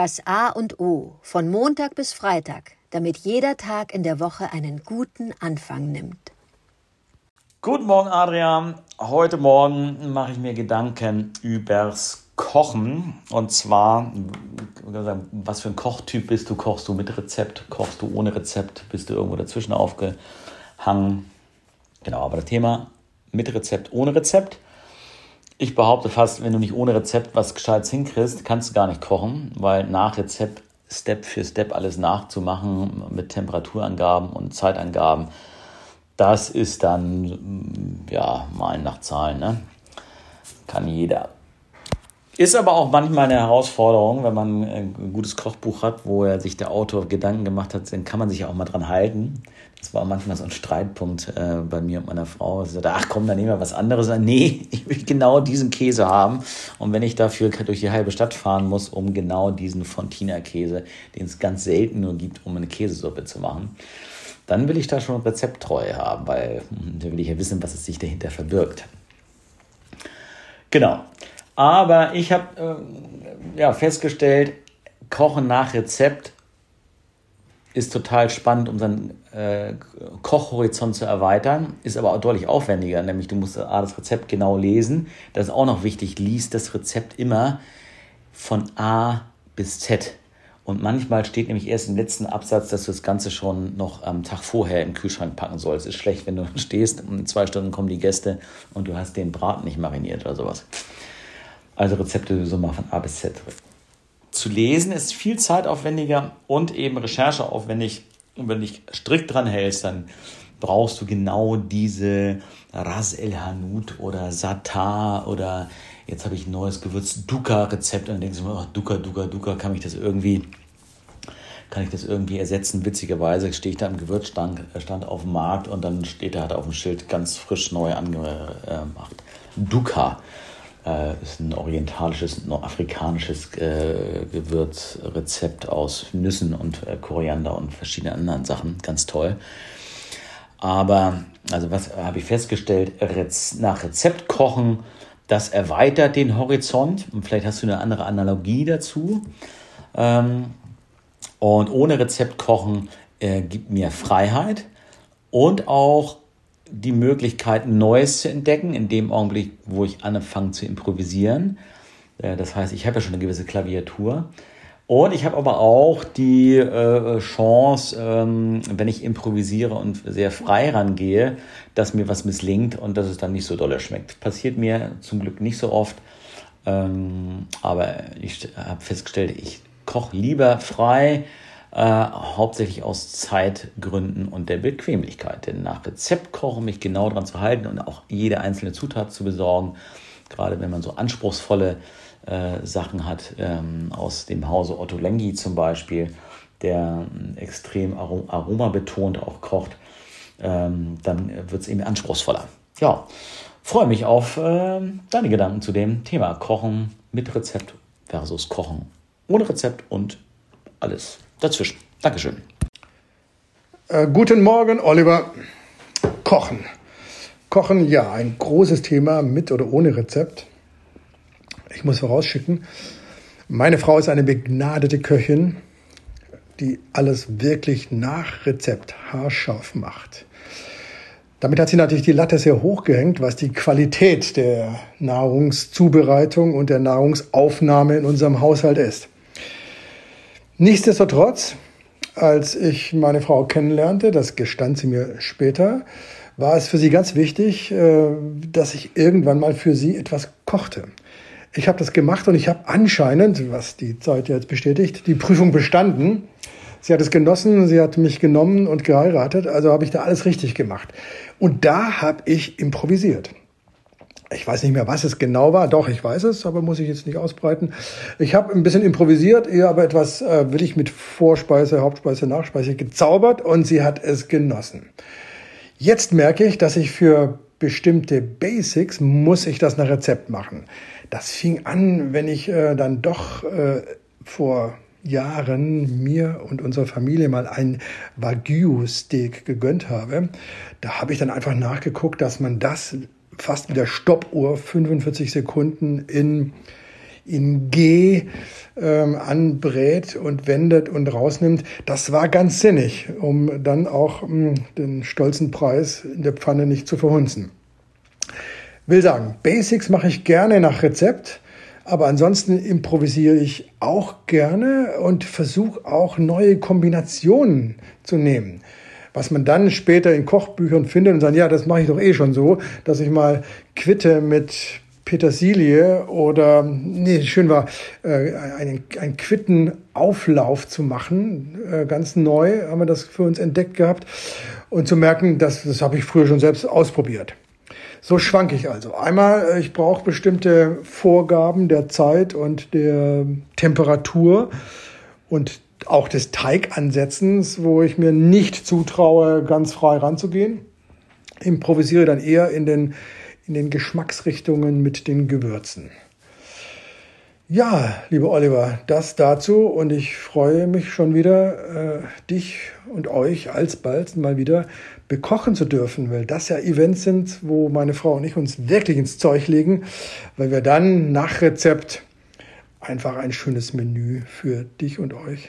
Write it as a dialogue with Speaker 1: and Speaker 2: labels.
Speaker 1: Das A und O von Montag bis Freitag, damit jeder Tag in der Woche einen guten Anfang nimmt.
Speaker 2: Guten Morgen, Adrian. Heute Morgen mache ich mir Gedanken übers Kochen. Und zwar, was für ein Kochtyp bist du? Kochst du mit Rezept? Kochst du ohne Rezept? Bist du irgendwo dazwischen aufgehangen? Genau, aber das Thema mit Rezept, ohne Rezept. Ich behaupte fast, wenn du nicht ohne Rezept was Gescheites hinkriegst, kannst du gar nicht kochen, weil nach Rezept Step für Step alles nachzumachen mit Temperaturangaben und Zeitangaben, das ist dann, ja, mal nach Zahlen, ne? Kann jeder. Ist aber auch manchmal eine Herausforderung, wenn man ein gutes Kochbuch hat, wo er sich der Autor Gedanken gemacht hat, dann kann man sich auch mal dran halten. Das war manchmal so ein Streitpunkt äh, bei mir und meiner Frau. Sie sagte, ach komm, dann nehmen wir was anderes. Nee, ich will genau diesen Käse haben. Und wenn ich dafür durch die halbe Stadt fahren muss, um genau diesen Fontina-Käse, den es ganz selten nur gibt, um eine Käsesuppe zu machen, dann will ich da schon rezepttreu haben, weil hm, da will ich ja wissen, was es sich dahinter verbirgt. Genau. Aber ich habe äh, ja, festgestellt, Kochen nach Rezept ist total spannend, um seinen äh, Kochhorizont zu erweitern, ist aber auch deutlich aufwendiger, nämlich du musst A, das Rezept genau lesen. Das ist auch noch wichtig, liest das Rezept immer von A bis Z. Und manchmal steht nämlich erst im letzten Absatz, dass du das Ganze schon noch am Tag vorher im Kühlschrank packen sollst. Ist schlecht, wenn du stehst, in zwei Stunden kommen die Gäste und du hast den Braten nicht mariniert oder sowas. Also Rezepte so mal von A bis Z. Zu lesen ist viel zeitaufwendiger und eben rechercheaufwendig. Und wenn du dich strikt dran hältst, dann brauchst du genau diese Ras El Hanout oder Satar oder jetzt habe ich ein neues Gewürz Duka-Rezept und dann denkst du mir, oh, Duka, Duka, Duka, kann ich das irgendwie kann ich das irgendwie ersetzen. Witzigerweise stehe ich da im Gewürzstand stand auf dem Markt und dann steht da halt auf dem Schild ganz frisch neu angemacht. Duka äh, ist ein orientalisches, nordafrikanisches äh, Gewürzrezept aus Nüssen und äh, Koriander und verschiedenen anderen Sachen. Ganz toll. Aber, also was habe ich festgestellt? Rez nach Rezept kochen, das erweitert den Horizont. Und vielleicht hast du eine andere Analogie dazu. Ähm, und ohne Rezept kochen äh, gibt mir Freiheit und auch die Möglichkeit, Neues zu entdecken, in dem Augenblick, wo ich anfange zu improvisieren. Äh, das heißt, ich habe ja schon eine gewisse Klaviatur. Und ich habe aber auch die äh, Chance, ähm, wenn ich improvisiere und sehr frei rangehe, dass mir was misslingt und dass es dann nicht so dolle schmeckt. Passiert mir zum Glück nicht so oft. Ähm, aber ich habe festgestellt, ich koche lieber frei äh, hauptsächlich aus Zeitgründen und der Bequemlichkeit. Denn nach Rezept kochen, mich genau daran zu halten und auch jede einzelne Zutat zu besorgen, gerade wenn man so anspruchsvolle äh, Sachen hat, ähm, aus dem Hause Otto Lengi zum Beispiel, der äh, extrem arom aromabetont auch kocht, ähm, dann wird es eben anspruchsvoller. Ja, freue mich auf äh, deine Gedanken zu dem Thema Kochen mit Rezept versus Kochen ohne Rezept und alles dazwischen. Dankeschön.
Speaker 3: Äh, guten Morgen, Oliver. Kochen. Kochen, ja, ein großes Thema mit oder ohne Rezept. Ich muss vorausschicken, meine Frau ist eine begnadete Köchin, die alles wirklich nach Rezept haarscharf macht. Damit hat sie natürlich die Latte sehr hoch gehängt, was die Qualität der Nahrungszubereitung und der Nahrungsaufnahme in unserem Haushalt ist. Nichtsdestotrotz, als ich meine Frau kennenlernte, das gestand sie mir später, war es für sie ganz wichtig, äh, dass ich irgendwann mal für sie etwas kochte. Ich habe das gemacht und ich habe anscheinend, was die Zeit jetzt bestätigt, die Prüfung bestanden. Sie hat es genossen, sie hat mich genommen und geheiratet, also habe ich da alles richtig gemacht. Und da habe ich improvisiert ich weiß nicht mehr, was es genau war. Doch, ich weiß es, aber muss ich jetzt nicht ausbreiten. Ich habe ein bisschen improvisiert, ihr aber etwas äh, will ich mit Vorspeise, Hauptspeise, Nachspeise gezaubert und sie hat es genossen. Jetzt merke ich, dass ich für bestimmte Basics muss ich das nach Rezept machen. Das fing an, wenn ich äh, dann doch äh, vor Jahren mir und unserer Familie mal ein Wagyu-Steak gegönnt habe. Da habe ich dann einfach nachgeguckt, dass man das fast mit der Stoppuhr 45 Sekunden in in G ähm, anbrät und wendet und rausnimmt. Das war ganz sinnig, um dann auch mh, hm, den stolzen Preis in der Pfanne nicht zu verhunzen. Will sagen, Basics mache ich gerne nach Rezept. Aber ansonsten improvisiere ich auch gerne und versuche auch neue Kombinationen zu nehmen. Was man dann später in Kochbüchern findet und sagt, ja, das mache ich doch eh schon so, dass ich mal quitte mit Petersilie oder, nee, schön war, äh, einen, einen Quittenauflauf zu machen. Äh, ganz neu haben wir das für uns entdeckt gehabt und zu merken, dass, das habe ich früher schon selbst ausprobiert. So schwank ich also. Einmal, äh, ich brauche bestimmte Vorgaben der Zeit und der Temperatur und auch des Teigansetzens, wo ich mir nicht zutraue, ganz frei ranzugehen. Improvisiere dann eher in den, in den Geschmacksrichtungen mit den Gewürzen. Ja, lieber Oliver, das dazu und ich freue mich schon wieder, äh, dich und euch alsbald mal wieder bekochen zu dürfen, weil das ja Events sind, wo meine Frau und ich uns wirklich ins Zeug legen, weil wir dann nach Rezept einfach ein schönes Menü für dich und euch